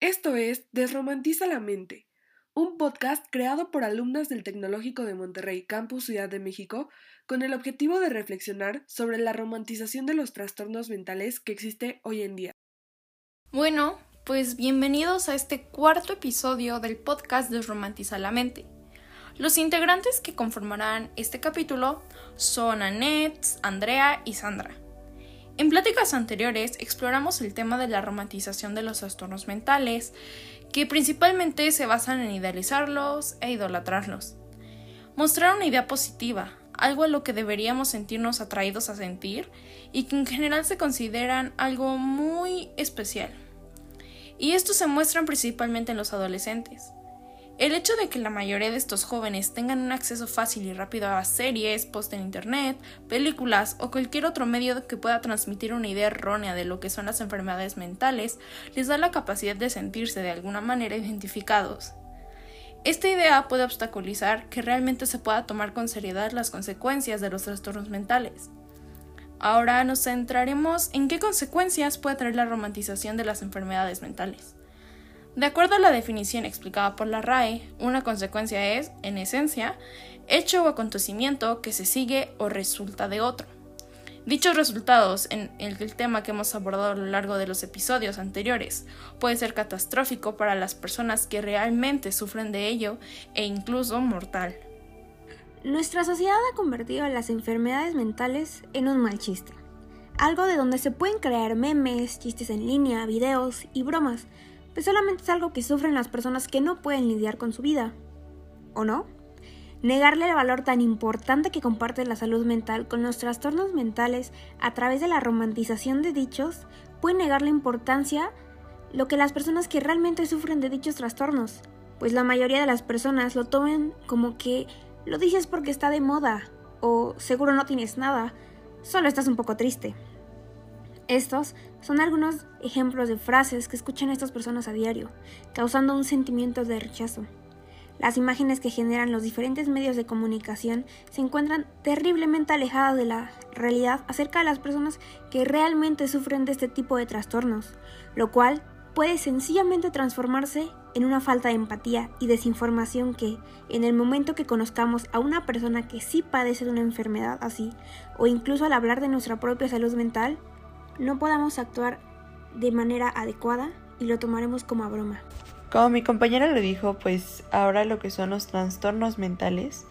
Esto es Desromantiza la Mente, un podcast creado por alumnas del Tecnológico de Monterrey, Campus Ciudad de México, con el objetivo de reflexionar sobre la romantización de los trastornos mentales que existe hoy en día. Bueno, pues bienvenidos a este cuarto episodio del podcast Desromantiza la Mente. Los integrantes que conformarán este capítulo son Annette, Andrea y Sandra. En pláticas anteriores exploramos el tema de la romantización de los trastornos mentales, que principalmente se basan en idealizarlos e idolatrarlos. Mostrar una idea positiva, algo a lo que deberíamos sentirnos atraídos a sentir y que en general se consideran algo muy especial. Y esto se muestra principalmente en los adolescentes. El hecho de que la mayoría de estos jóvenes tengan un acceso fácil y rápido a series, post en internet, películas o cualquier otro medio que pueda transmitir una idea errónea de lo que son las enfermedades mentales, les da la capacidad de sentirse de alguna manera identificados. Esta idea puede obstaculizar que realmente se pueda tomar con seriedad las consecuencias de los trastornos mentales. Ahora nos centraremos en qué consecuencias puede traer la romantización de las enfermedades mentales. De acuerdo a la definición explicada por la RAE, una consecuencia es, en esencia, hecho o acontecimiento que se sigue o resulta de otro. Dichos resultados, en el tema que hemos abordado a lo largo de los episodios anteriores, puede ser catastrófico para las personas que realmente sufren de ello e incluso mortal. Nuestra sociedad ha convertido las enfermedades mentales en un mal chiste, algo de donde se pueden crear memes, chistes en línea, videos y bromas, pues solamente es algo que sufren las personas que no pueden lidiar con su vida. ¿O no? Negarle el valor tan importante que comparte la salud mental con los trastornos mentales a través de la romantización de dichos puede negar la importancia lo que las personas que realmente sufren de dichos trastornos, pues la mayoría de las personas lo toman como que lo dices porque está de moda o seguro no tienes nada, solo estás un poco triste. Estos son algunos ejemplos de frases que escuchan estas personas a diario, causando un sentimiento de rechazo. Las imágenes que generan los diferentes medios de comunicación se encuentran terriblemente alejadas de la realidad acerca de las personas que realmente sufren de este tipo de trastornos, lo cual puede sencillamente transformarse en una falta de empatía y desinformación que, en el momento que conozcamos a una persona que sí padece de una enfermedad así, o incluso al hablar de nuestra propia salud mental, no podamos actuar de manera adecuada y lo tomaremos como a broma. Como mi compañera lo dijo, pues ahora lo que son los trastornos mentales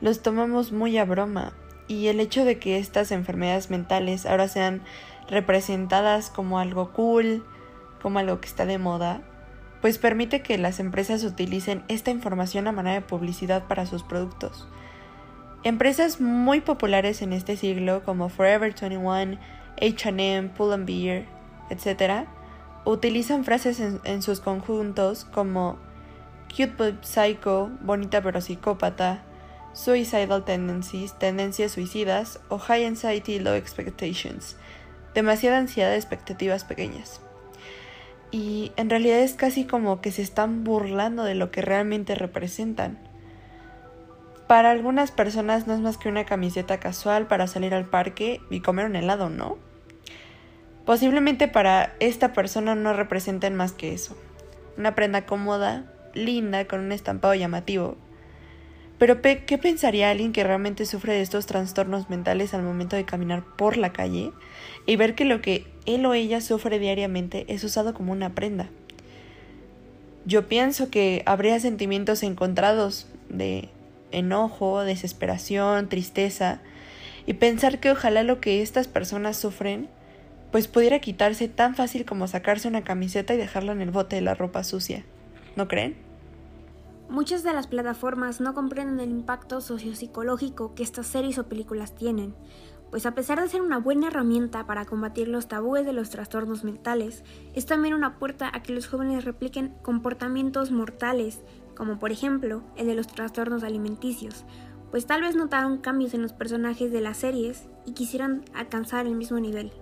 los tomamos muy a broma y el hecho de que estas enfermedades mentales ahora sean representadas como algo cool, como algo que está de moda, pues permite que las empresas utilicen esta información a manera de publicidad para sus productos. Empresas muy populares en este siglo como Forever 21, HM, Pull Beer, etc., utilizan frases en, sus conjuntos como cute but psycho, bonita pero psicópata, suicidal tendencies, tendencias suicidas o high anxiety, low expectations, demasiada ansiedad expectativas pequeñas. Y en realidad es casi como que se están burlando de lo que realmente representan. Para algunas personas no es más que una camiseta casual para salir al parque y comer un helado, ¿no? Posiblemente para esta persona no representen más que eso. Una prenda cómoda, linda, con un estampado llamativo. Pero ¿qué pensaría alguien que realmente sufre de estos trastornos mentales al momento de caminar por la calle y ver que lo que él o ella sufre diariamente es usado como una prenda? Yo pienso que habría sentimientos encontrados de enojo, desesperación, tristeza, y pensar que ojalá lo que estas personas sufren pues pudiera quitarse tan fácil como sacarse una camiseta y dejarla en el bote de la ropa sucia. ¿No creen? Muchas de las plataformas no comprenden el impacto sociopsicológico que estas series o películas tienen, pues a pesar de ser una buena herramienta para combatir los tabúes de los trastornos mentales, es también una puerta a que los jóvenes repliquen comportamientos mortales, como por ejemplo el de los trastornos alimenticios, pues tal vez notaron cambios en los personajes de las series y quisieran alcanzar el mismo nivel.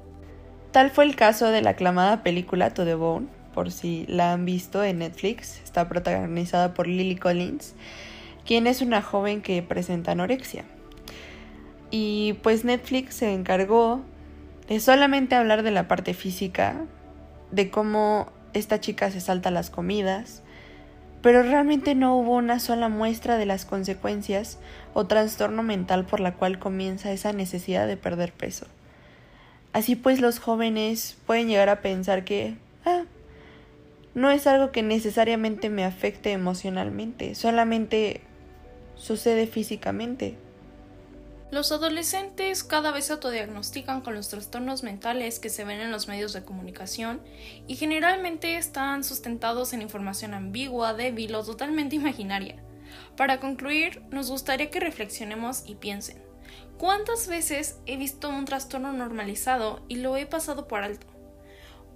Tal fue el caso de la aclamada película To the Bone, por si la han visto en Netflix. Está protagonizada por Lily Collins, quien es una joven que presenta anorexia. Y pues Netflix se encargó de solamente hablar de la parte física, de cómo esta chica se salta las comidas, pero realmente no hubo una sola muestra de las consecuencias o trastorno mental por la cual comienza esa necesidad de perder peso. Así pues los jóvenes pueden llegar a pensar que ah, no es algo que necesariamente me afecte emocionalmente, solamente sucede físicamente. Los adolescentes cada vez se autodiagnostican con los trastornos mentales que se ven en los medios de comunicación y generalmente están sustentados en información ambigua, débil o totalmente imaginaria. Para concluir, nos gustaría que reflexionemos y piensen. ¿Cuántas veces he visto un trastorno normalizado y lo he pasado por alto?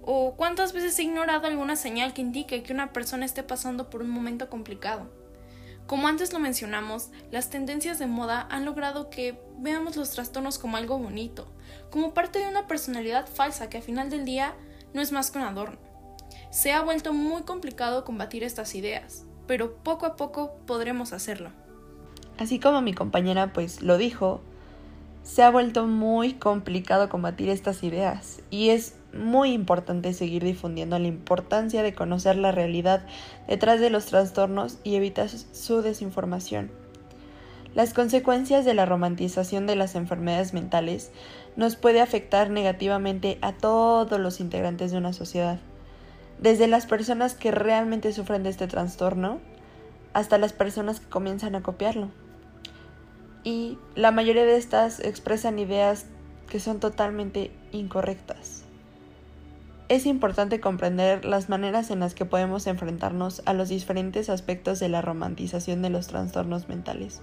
¿O cuántas veces he ignorado alguna señal que indique que una persona esté pasando por un momento complicado? Como antes lo mencionamos, las tendencias de moda han logrado que veamos los trastornos como algo bonito, como parte de una personalidad falsa que a final del día no es más que un adorno. Se ha vuelto muy complicado combatir estas ideas, pero poco a poco podremos hacerlo. Así como mi compañera pues lo dijo, se ha vuelto muy complicado combatir estas ideas y es muy importante seguir difundiendo la importancia de conocer la realidad detrás de los trastornos y evitar su desinformación. Las consecuencias de la romantización de las enfermedades mentales nos puede afectar negativamente a todos los integrantes de una sociedad, desde las personas que realmente sufren de este trastorno hasta las personas que comienzan a copiarlo. Y la mayoría de estas expresan ideas que son totalmente incorrectas. Es importante comprender las maneras en las que podemos enfrentarnos a los diferentes aspectos de la romantización de los trastornos mentales.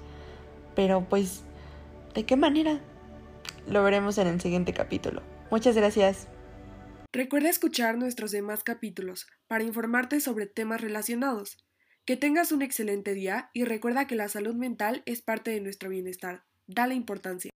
Pero pues, ¿de qué manera? Lo veremos en el siguiente capítulo. Muchas gracias. Recuerda escuchar nuestros demás capítulos para informarte sobre temas relacionados. Que tengas un excelente día y recuerda que la salud mental es parte de nuestro bienestar. Dale importancia.